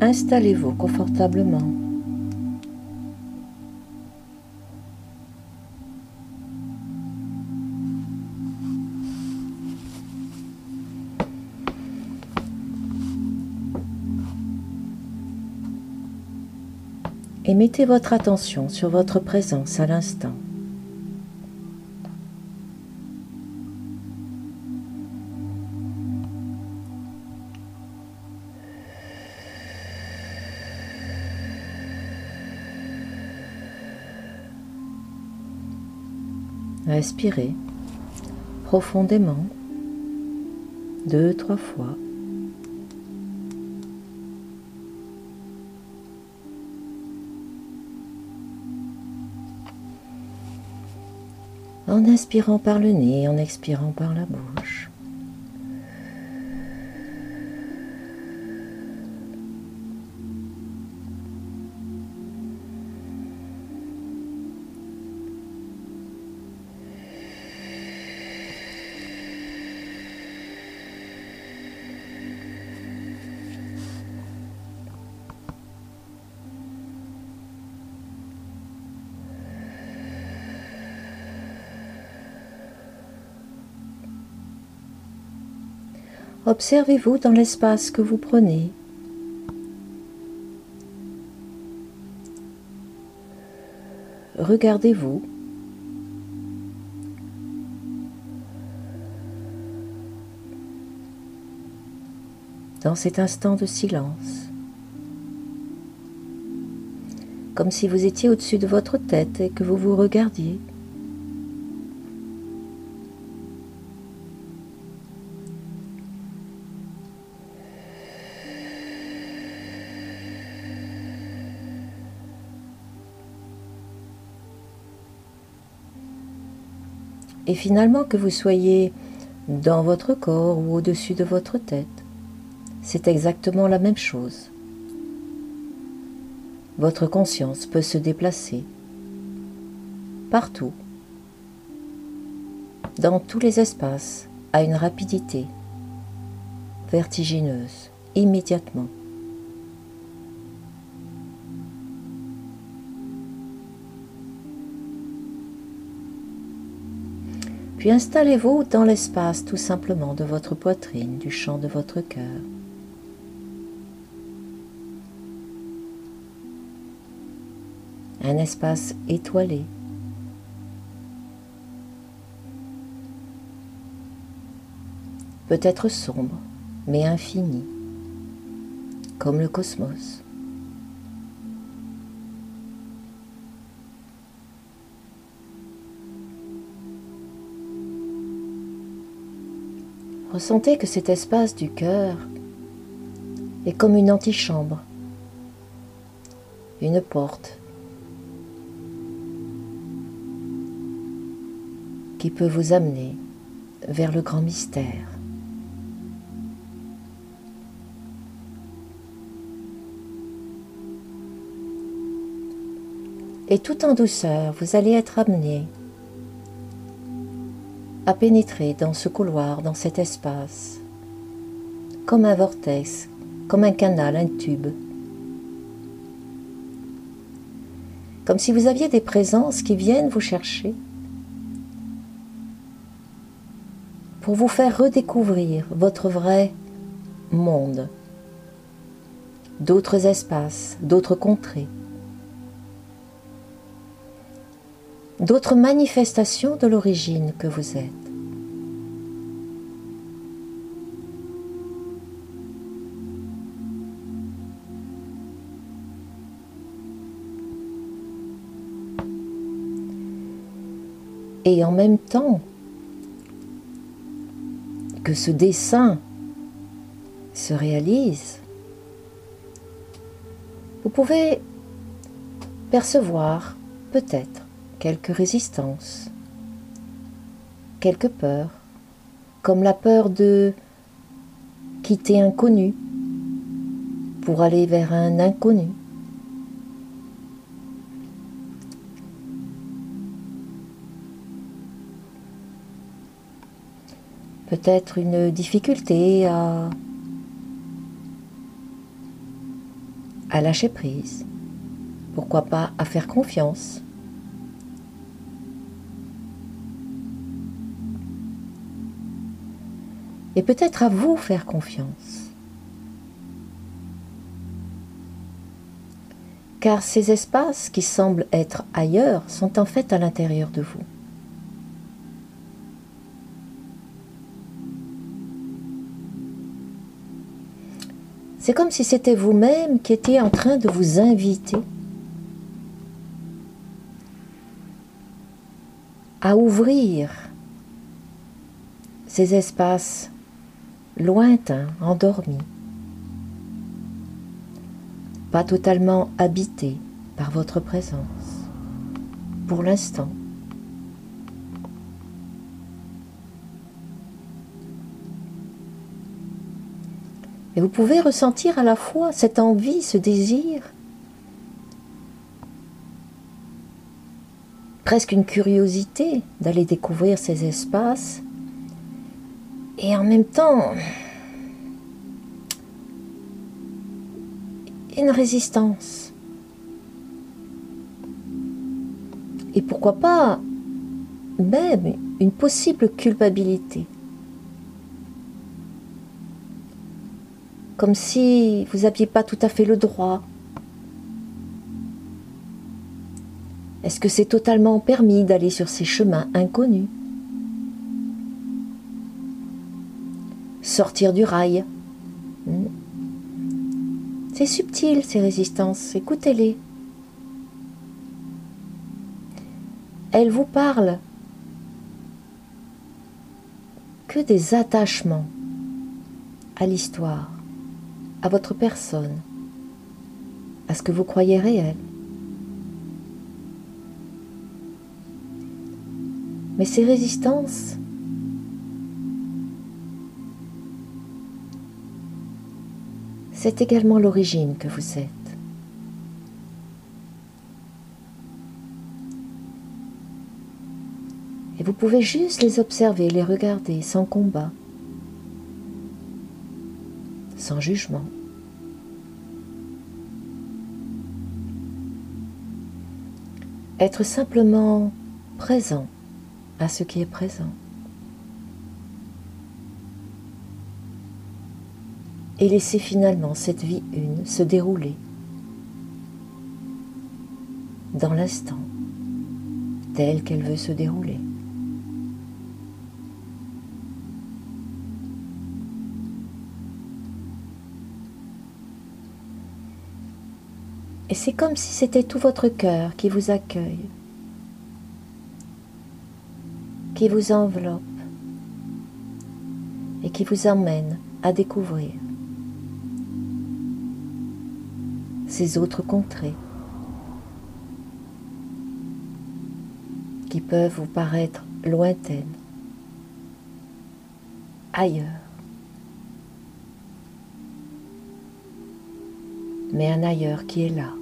installez-vous confortablement. Et mettez votre attention sur votre présence à l'instant. Respirez profondément deux, trois fois. En inspirant par le nez, en expirant par la bouche. Observez-vous dans l'espace que vous prenez. Regardez-vous. Dans cet instant de silence, comme si vous étiez au-dessus de votre tête et que vous vous regardiez. Et finalement que vous soyez dans votre corps ou au-dessus de votre tête, c'est exactement la même chose. Votre conscience peut se déplacer partout, dans tous les espaces, à une rapidité vertigineuse, immédiatement. Installez-vous dans l'espace tout simplement de votre poitrine, du champ de votre cœur. Un espace étoilé. Peut-être sombre, mais infini, comme le cosmos. Ressentez que cet espace du cœur est comme une antichambre, une porte qui peut vous amener vers le grand mystère. Et tout en douceur, vous allez être amené à pénétrer dans ce couloir, dans cet espace, comme un vortex, comme un canal, un tube. Comme si vous aviez des présences qui viennent vous chercher. Pour vous faire redécouvrir votre vrai monde, d'autres espaces, d'autres contrées, d'autres manifestations de l'origine que vous êtes. Et en même temps que ce dessin se réalise, vous pouvez percevoir peut-être quelques résistances, quelques peurs, comme la peur de quitter un connu pour aller vers un inconnu. Peut-être une difficulté à à lâcher prise, pourquoi pas à faire confiance. Et peut-être à vous faire confiance. car ces espaces qui semblent être ailleurs sont en fait à l'intérieur de vous. C'est comme si c'était vous-même qui étiez en train de vous inviter à ouvrir ces espaces lointains, endormis pas totalement habité par votre présence, pour l'instant. Et vous pouvez ressentir à la fois cette envie, ce désir, presque une curiosité d'aller découvrir ces espaces, et en même temps une résistance. Et pourquoi pas même une possible culpabilité. Comme si vous n'aviez pas tout à fait le droit. Est-ce que c'est totalement permis d'aller sur ces chemins inconnus? Sortir du rail hmm. C'est subtil ces résistances, écoutez-les. Elles vous parlent que des attachements à l'histoire, à votre personne, à ce que vous croyez réel. Mais ces résistances c'est également l'origine que vous êtes. Et vous pouvez juste les observer, les regarder sans combat, sans jugement. Être simplement présent à ce qui est présent. Et laisser finalement cette vie une se dérouler dans l'instant tel qu'elle veut se dérouler. Et c'est comme si c'était tout votre cœur qui vous accueille, qui vous enveloppe et qui vous emmène à découvrir ces autres contrées qui peuvent vous paraître lointaines, ailleurs. Mais un ailleurs qui est là,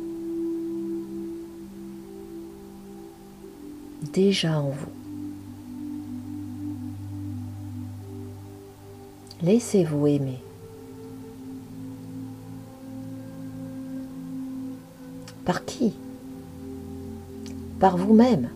déjà en vous. Laissez-vous aimer. Par qui? Par vous-même.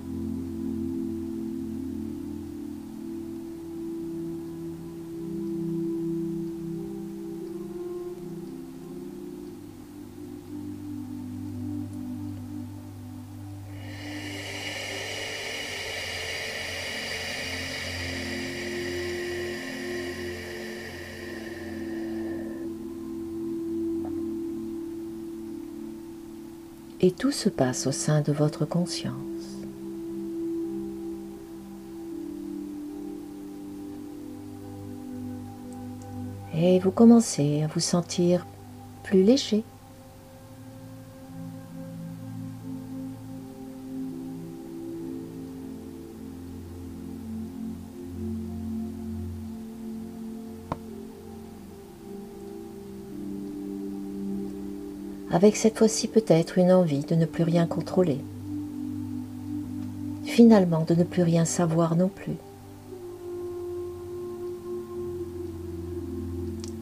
Et tout se passe au sein de votre conscience. Et vous commencez à vous sentir plus léger. Avec cette fois-ci peut-être une envie de ne plus rien contrôler, finalement de ne plus rien savoir non plus.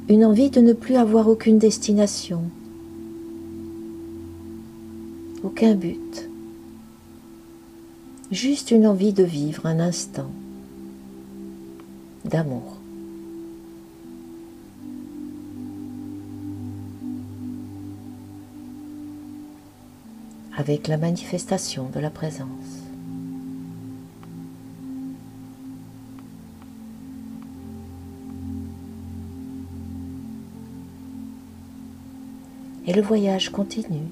Une envie de ne plus avoir aucune destination, aucun but, juste une envie de vivre un instant d'amour. Avec la manifestation de la présence. Et le voyage continue.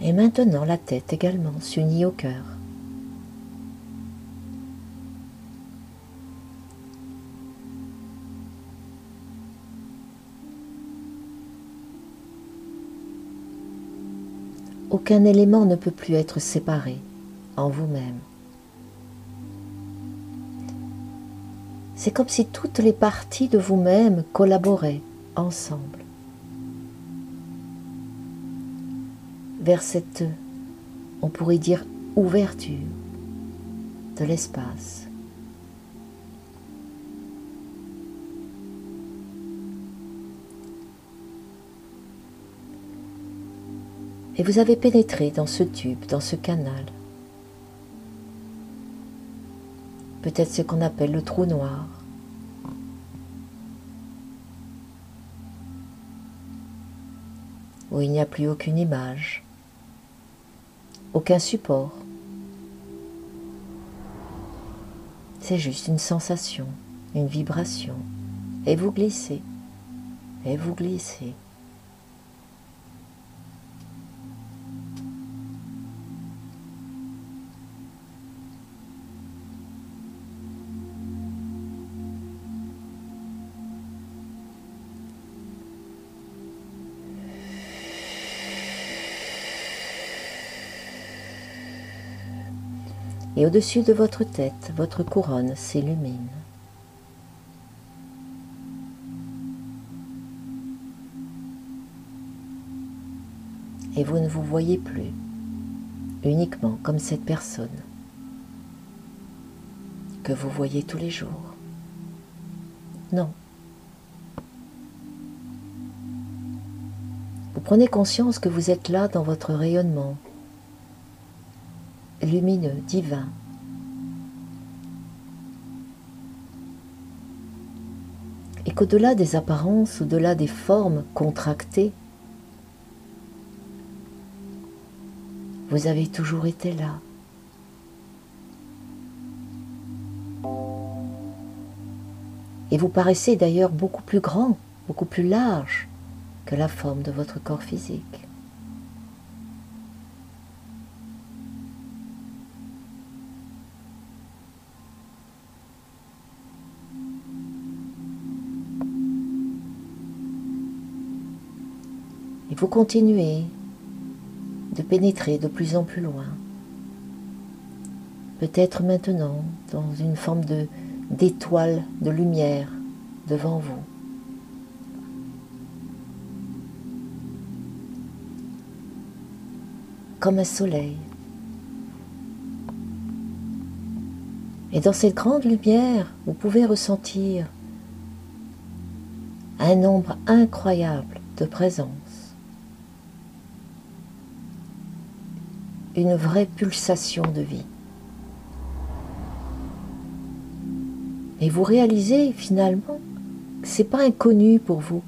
Et maintenant la tête également s'unit au cœur. Aucun élément ne peut plus être séparé en vous-même. C'est comme si toutes les parties de vous-même collaboraient ensemble vers cette, on pourrait dire, ouverture de l'espace. Et vous avez pénétré dans ce tube, dans ce canal. Peut-être ce qu'on appelle le trou noir. Où il n'y a plus aucune image, aucun support. C'est juste une sensation, une vibration. Et vous glissez, et vous glissez. Et au-dessus de votre tête, votre couronne s'illumine. Et vous ne vous voyez plus uniquement comme cette personne que vous voyez tous les jours. Non. Vous prenez conscience que vous êtes là dans votre rayonnement, lumineux, divin. Et qu'au-delà des apparences, au-delà des formes contractées, vous avez toujours été là. Et vous paraissez d'ailleurs beaucoup plus grand, beaucoup plus large que la forme de votre corps physique. Vous continuez de pénétrer de plus en plus loin. Peut-être maintenant dans une forme d'étoile de lumière devant vous. Comme un soleil. Et dans cette grande lumière, vous pouvez ressentir un nombre incroyable de présence. Une vraie pulsation de vie. Et vous réalisez finalement que ce n'est pas inconnu pour vous.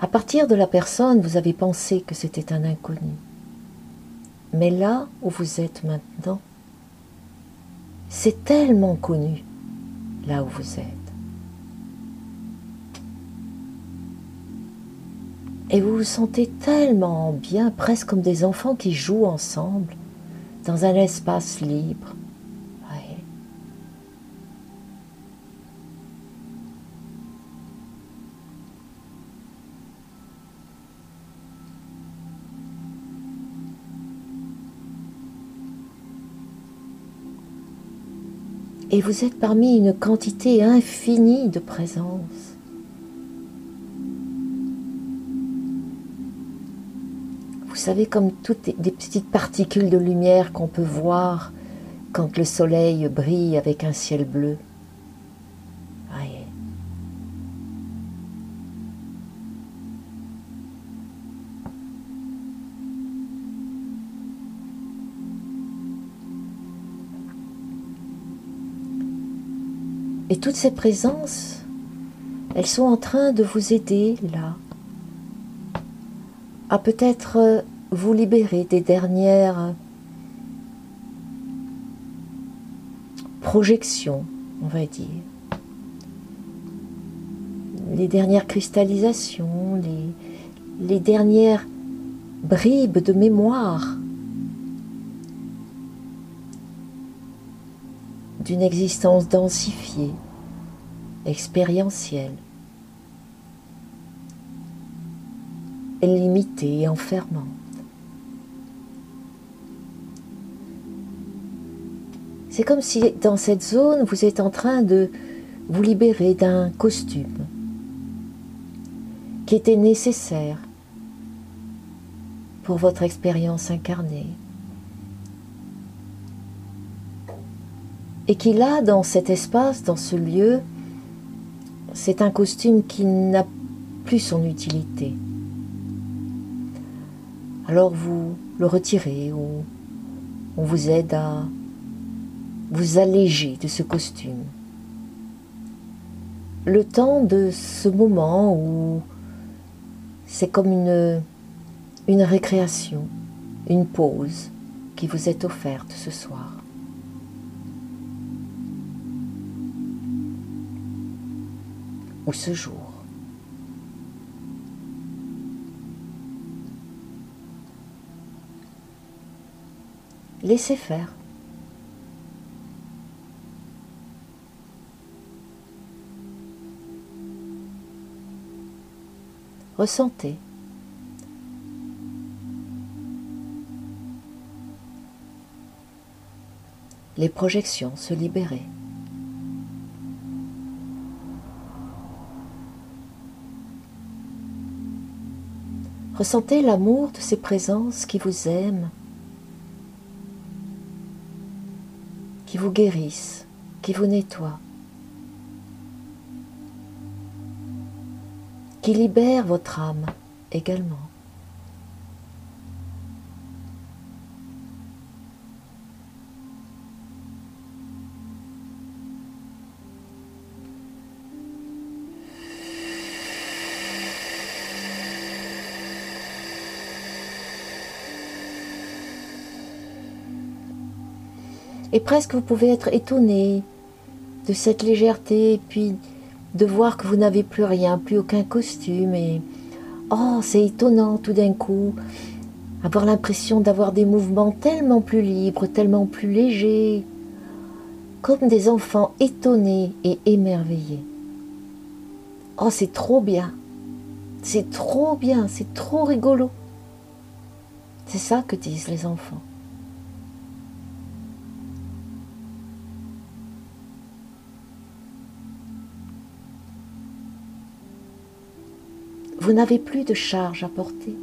À partir de la personne, vous avez pensé que c'était un inconnu. Mais là où vous êtes maintenant, c'est tellement connu là où vous êtes. Et vous vous sentez tellement bien, presque comme des enfants qui jouent ensemble dans un espace libre. Et vous êtes parmi une quantité infinie de présence. Savez, comme toutes des petites particules de lumière qu'on peut voir quand le soleil brille avec un ciel bleu. Et toutes ces présences, elles sont en train de vous aider là à peut-être vous libérer des dernières projections, on va dire, les dernières cristallisations, les dernières bribes de mémoire d'une existence densifiée, expérientielle, limitée et enfermante. C'est comme si dans cette zone, vous êtes en train de vous libérer d'un costume qui était nécessaire pour votre expérience incarnée. et qui là, dans cet espace, dans ce lieu, c'est un costume qui n'a plus son utilité. Alors vous le retirez ou on vous aide à vous alléger de ce costume. Le temps de ce moment où c'est comme une, une récréation, une pause qui vous est offerte ce soir. ce jour. Laissez faire. Ressentez. Les projections se libérer. Ressentez l'amour de ces présences qui vous aiment, qui vous guérissent, qui vous nettoient, qui libèrent votre âme également. Et presque vous pouvez être étonné de cette légèreté, et puis de voir que vous n'avez plus rien, plus aucun costume. Et oh, c'est étonnant tout d'un coup, avoir l'impression d'avoir des mouvements tellement plus libres, tellement plus légers, comme des enfants étonnés et émerveillés. Oh, c'est trop bien, c'est trop bien, c'est trop rigolo. C'est ça que disent les enfants. Vous n'avez plus de charge à porter.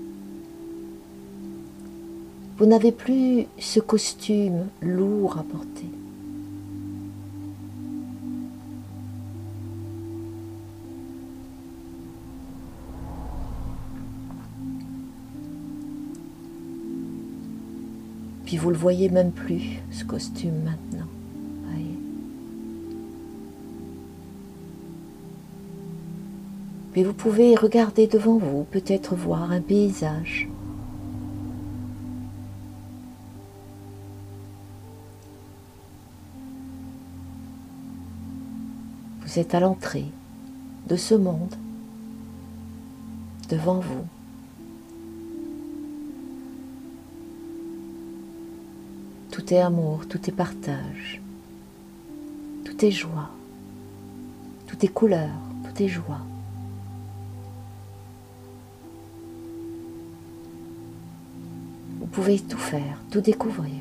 Vous n'avez plus ce costume lourd à porter. Puis vous le voyez même plus, ce costume maintenant. Mais vous pouvez regarder devant vous, peut-être voir un paysage. Vous êtes à l'entrée de ce monde, devant vous. Tout est amour, tout est partage, tout est joie, tout est couleur, tout est joie. Vous pouvez tout faire, tout découvrir.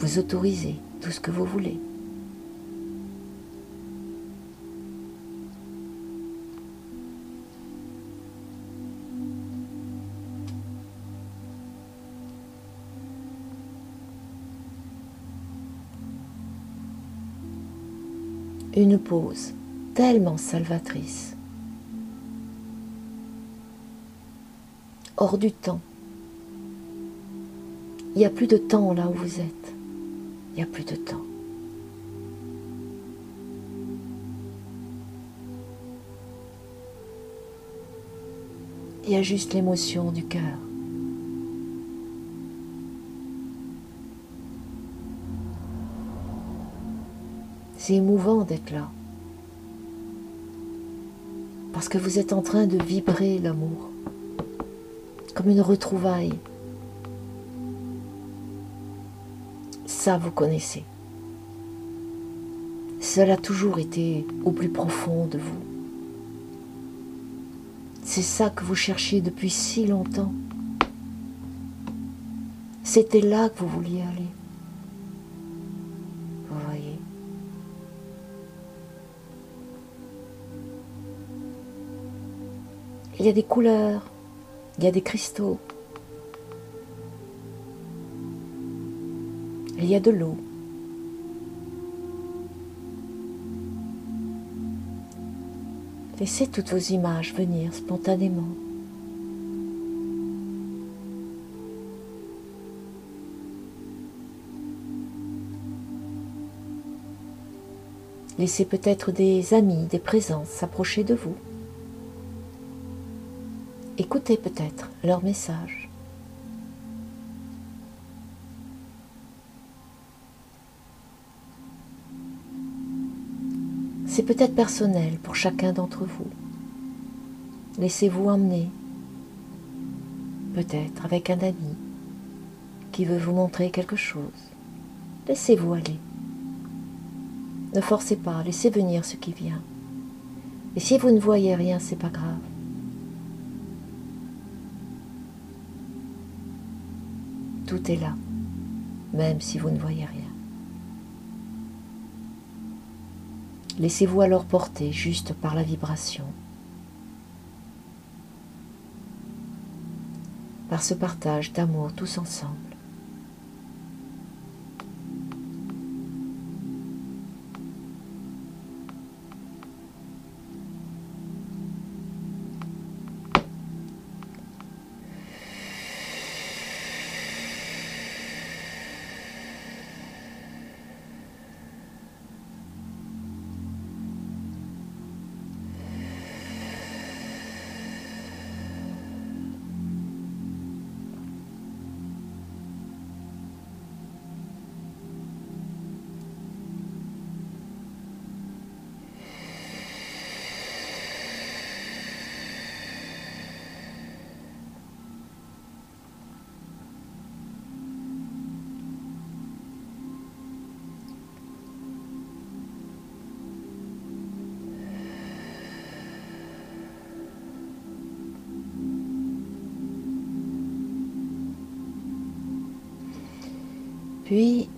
Vous autorisez tout ce que vous voulez. Une pause tellement salvatrice. Hors du temps. Il n'y a plus de temps là où vous êtes. Il n'y a plus de temps. Il y a juste l'émotion du cœur. C'est émouvant d'être là. Parce que vous êtes en train de vibrer l'amour. Comme une retrouvaille. Ça, vous connaissez. Cela a toujours été au plus profond de vous. C'est ça que vous cherchiez depuis si longtemps. C'était là que vous vouliez aller. Vous voyez. Il y a des couleurs, il y a des cristaux, il y a de l'eau. Laissez toutes vos images venir spontanément. Laissez peut-être des amis, des présences s'approcher de vous. Écoutez peut-être leur message. C'est peut-être personnel pour chacun d'entre vous. Laissez-vous emmener, peut-être avec un ami qui veut vous montrer quelque chose. Laissez-vous aller. Ne forcez pas, laissez venir ce qui vient. Et si vous ne voyez rien, c'est pas grave. Là, même si vous ne voyez rien. Laissez-vous alors porter juste par la vibration, par ce partage d'amour tous ensemble. Puis,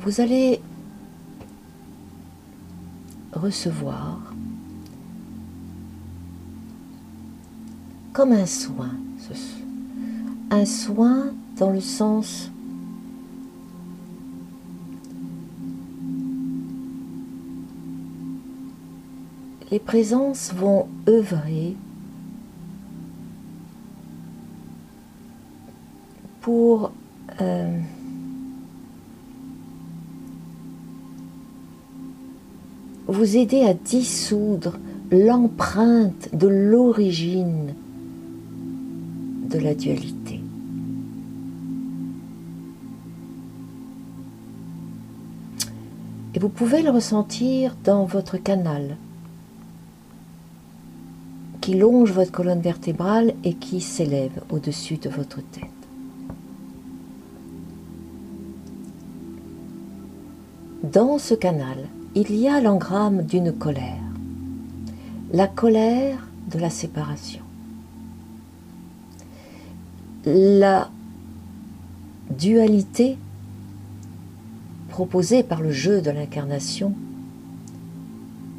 vous allez recevoir comme un soin, un soin dans le sens les présences vont œuvrer vous aider à dissoudre l'empreinte de l'origine de la dualité. Et vous pouvez le ressentir dans votre canal qui longe votre colonne vertébrale et qui s'élève au-dessus de votre tête. Dans ce canal, il y a l'engramme d'une colère, la colère de la séparation. La dualité proposée par le jeu de l'incarnation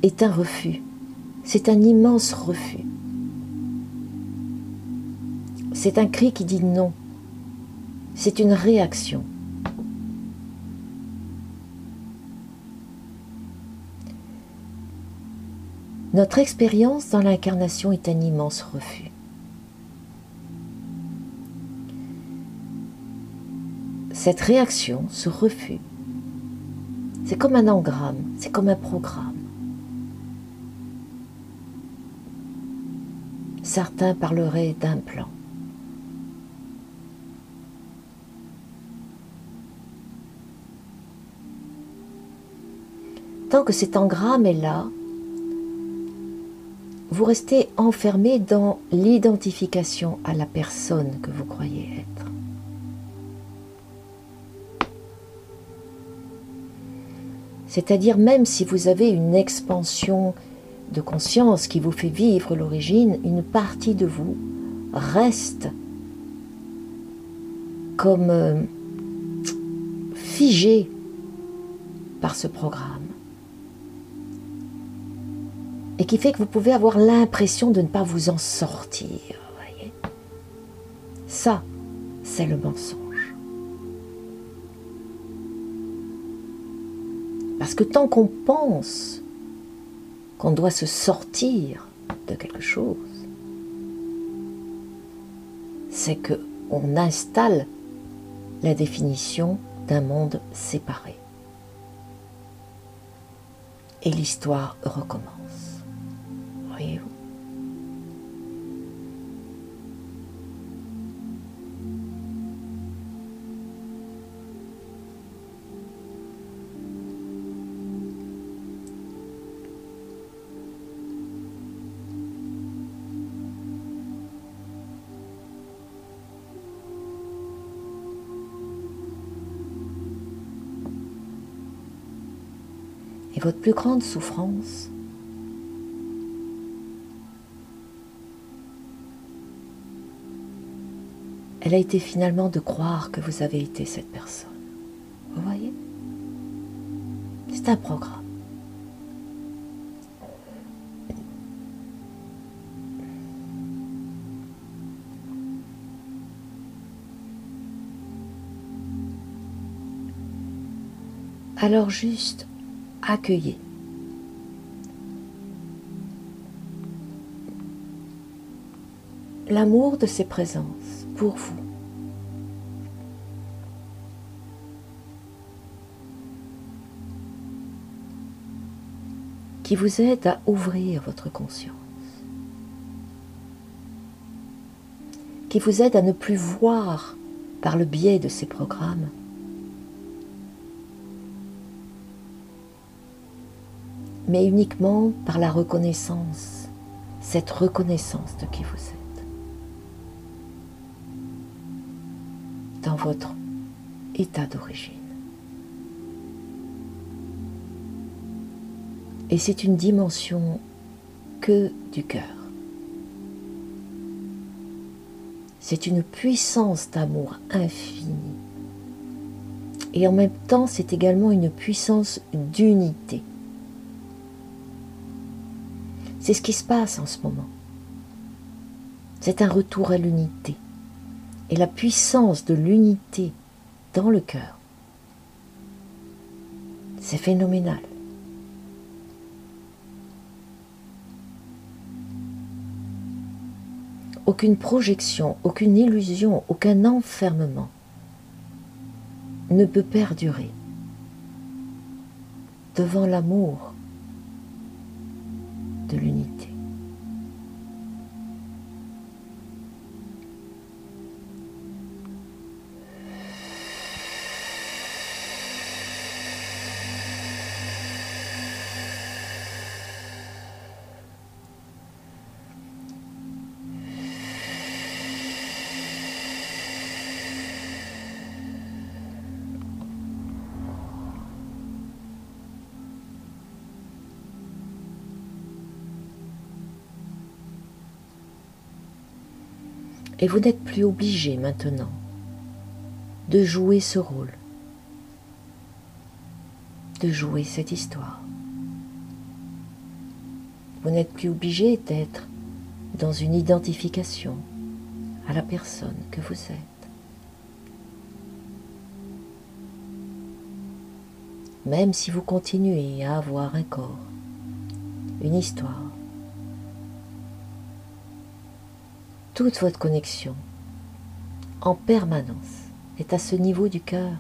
est un refus, c'est un immense refus. C'est un cri qui dit non, c'est une réaction. Notre expérience dans l'incarnation est un immense refus. Cette réaction, ce refus, c'est comme un engramme, c'est comme un programme. Certains parleraient d'un plan. Tant que cet engramme est là, vous restez enfermé dans l'identification à la personne que vous croyez être. C'est-à-dire même si vous avez une expansion de conscience qui vous fait vivre l'origine, une partie de vous reste comme euh, figée par ce programme et qui fait que vous pouvez avoir l'impression de ne pas vous en sortir. Ça, c'est le mensonge. Parce que tant qu'on pense qu'on doit se sortir de quelque chose, c'est que on installe la définition d'un monde séparé. Et l'histoire recommence. Et votre plus grande souffrance, elle a été finalement de croire que vous avez été cette personne. Vous voyez? C'est un programme. Alors juste accueillez. L'amour de ses présences pour vous. qui vous aide à ouvrir votre conscience, qui vous aide à ne plus voir par le biais de ces programmes mais uniquement par la reconnaissance, cette reconnaissance de qui vous êtes. Votre état d'origine. Et c'est une dimension que du cœur. C'est une puissance d'amour infini. Et en même temps, c'est également une puissance d'unité. C'est ce qui se passe en ce moment. C'est un retour à l'unité. Et la puissance de l'unité dans le cœur, c'est phénoménal. Aucune projection, aucune illusion, aucun enfermement ne peut perdurer devant l'amour de l'unité. Et vous n'êtes plus obligé maintenant de jouer ce rôle, de jouer cette histoire. Vous n'êtes plus obligé d'être dans une identification à la personne que vous êtes. Même si vous continuez à avoir un corps, une histoire, toute votre connexion en permanence est à ce niveau du cœur.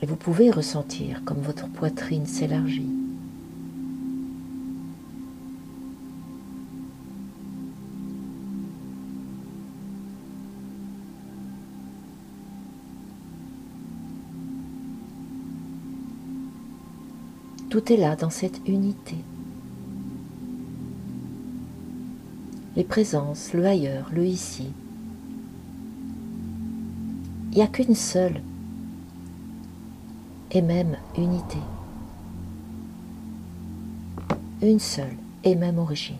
Et vous pouvez ressentir comme votre poitrine s'élargit. Tout est là dans cette unité. Les présences, le ailleurs, le ici. Il n'y a qu'une seule et même unité. Une seule et même origine.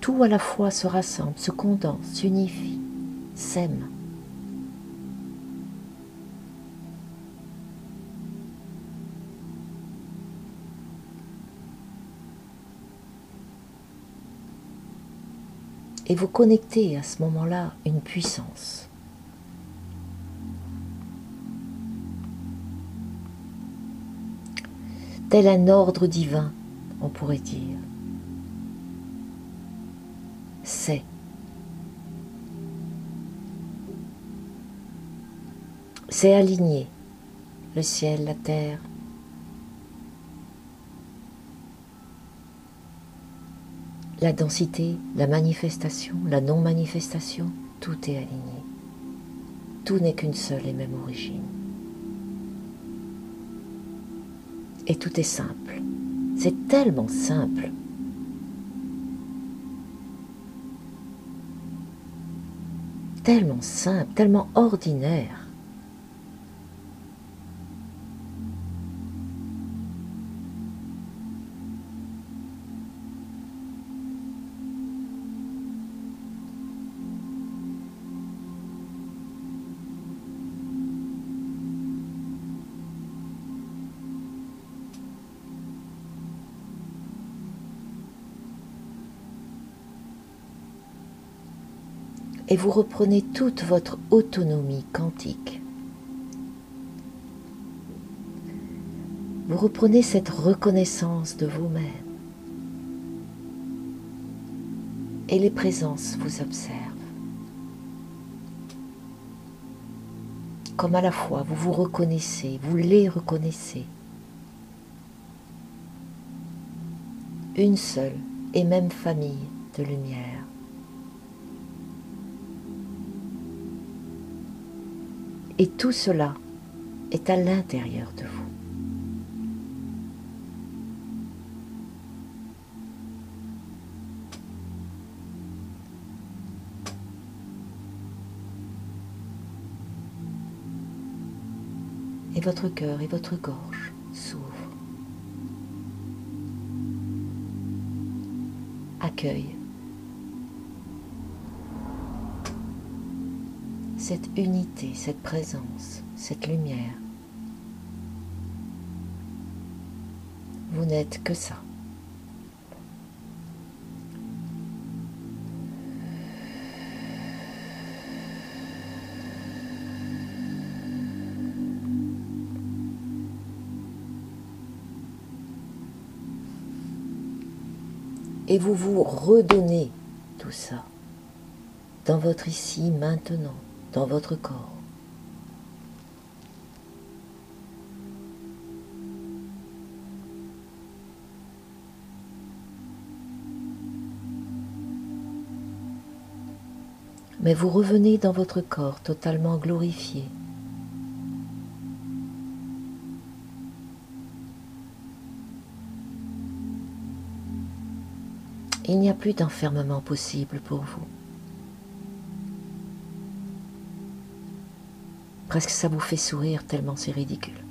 Tout à la fois se rassemble, se condense, s'unifie, s'aime. Et vous connectez à ce moment-là une puissance. Tel un ordre divin, on pourrait dire. C'est. C'est aligné, le ciel, la terre, la densité, la manifestation, la non-manifestation, tout est aligné. Tout n'est qu'une seule et même origine. Et tout est simple. C'est tellement simple. Tellement simple, tellement ordinaire. Vous reprenez toute votre autonomie quantique. Vous reprenez cette reconnaissance de vous-même. Et les présences vous observent. Comme à la fois vous vous reconnaissez, vous les reconnaissez. Une seule et même famille de lumière. Et tout cela est à l'intérieur de vous. Et votre cœur et votre gorge s'ouvrent. Accueille cette unité, cette présence, cette lumière. Vous n'êtes que ça. Et vous vous redonnez tout ça dans votre ici maintenant dans votre corps. Mais vous revenez dans votre corps totalement glorifié. Il n'y a plus d'enfermement possible pour vous. Presque ça vous fait sourire tellement c'est ridicule.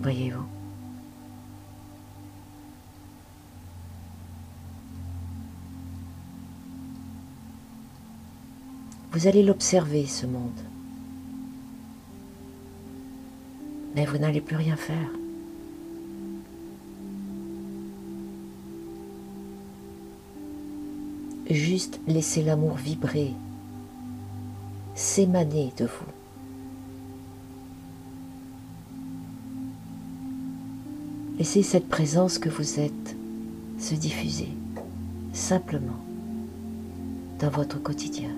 Voyez-vous Vous allez l'observer, ce monde. Mais vous n'allez plus rien faire. Juste laisser l'amour vibrer s'émaner de vous. Laissez cette présence que vous êtes se diffuser simplement dans votre quotidien.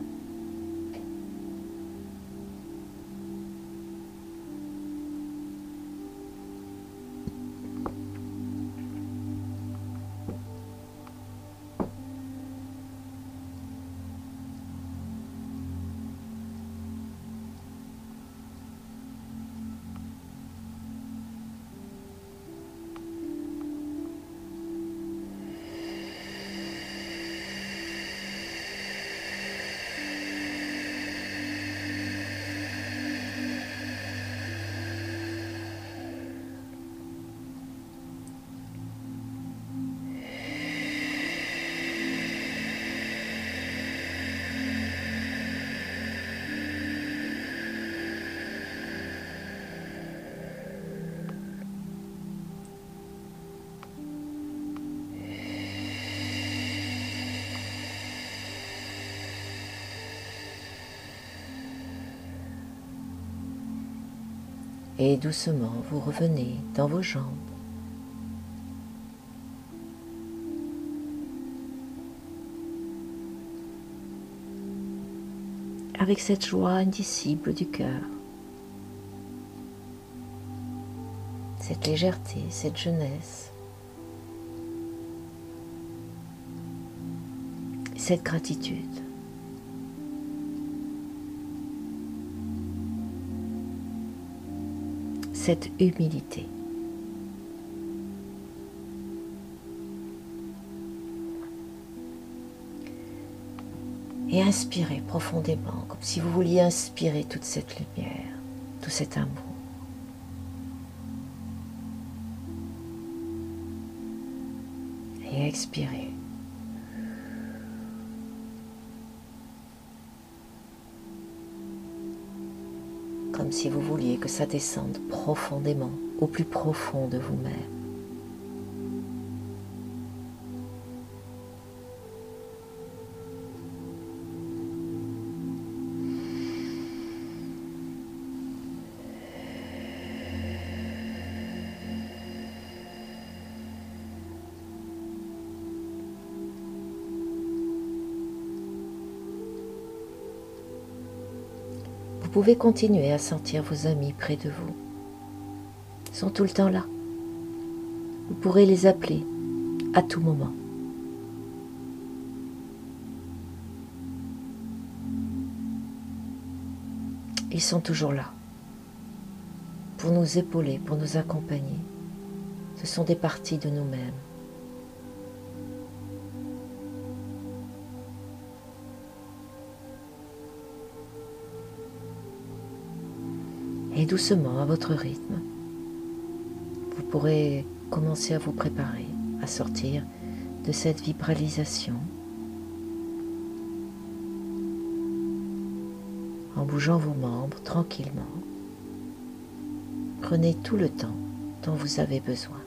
Et doucement, vous revenez dans vos jambes. Avec cette joie indicible du cœur. Cette légèreté, cette jeunesse. Cette gratitude. Cette humilité. Et inspirez profondément, comme si vous vouliez inspirer toute cette lumière, tout cet amour. Et expirez. Si vous vouliez que ça descende profondément, au plus profond de vous-même. Vous pouvez continuer à sentir vos amis près de vous. Ils sont tout le temps là. Vous pourrez les appeler à tout moment. Ils sont toujours là pour nous épauler, pour nous accompagner. Ce sont des parties de nous-mêmes. Doucement, à votre rythme, vous pourrez commencer à vous préparer à sortir de cette vibralisation en bougeant vos membres tranquillement. Prenez tout le temps dont vous avez besoin.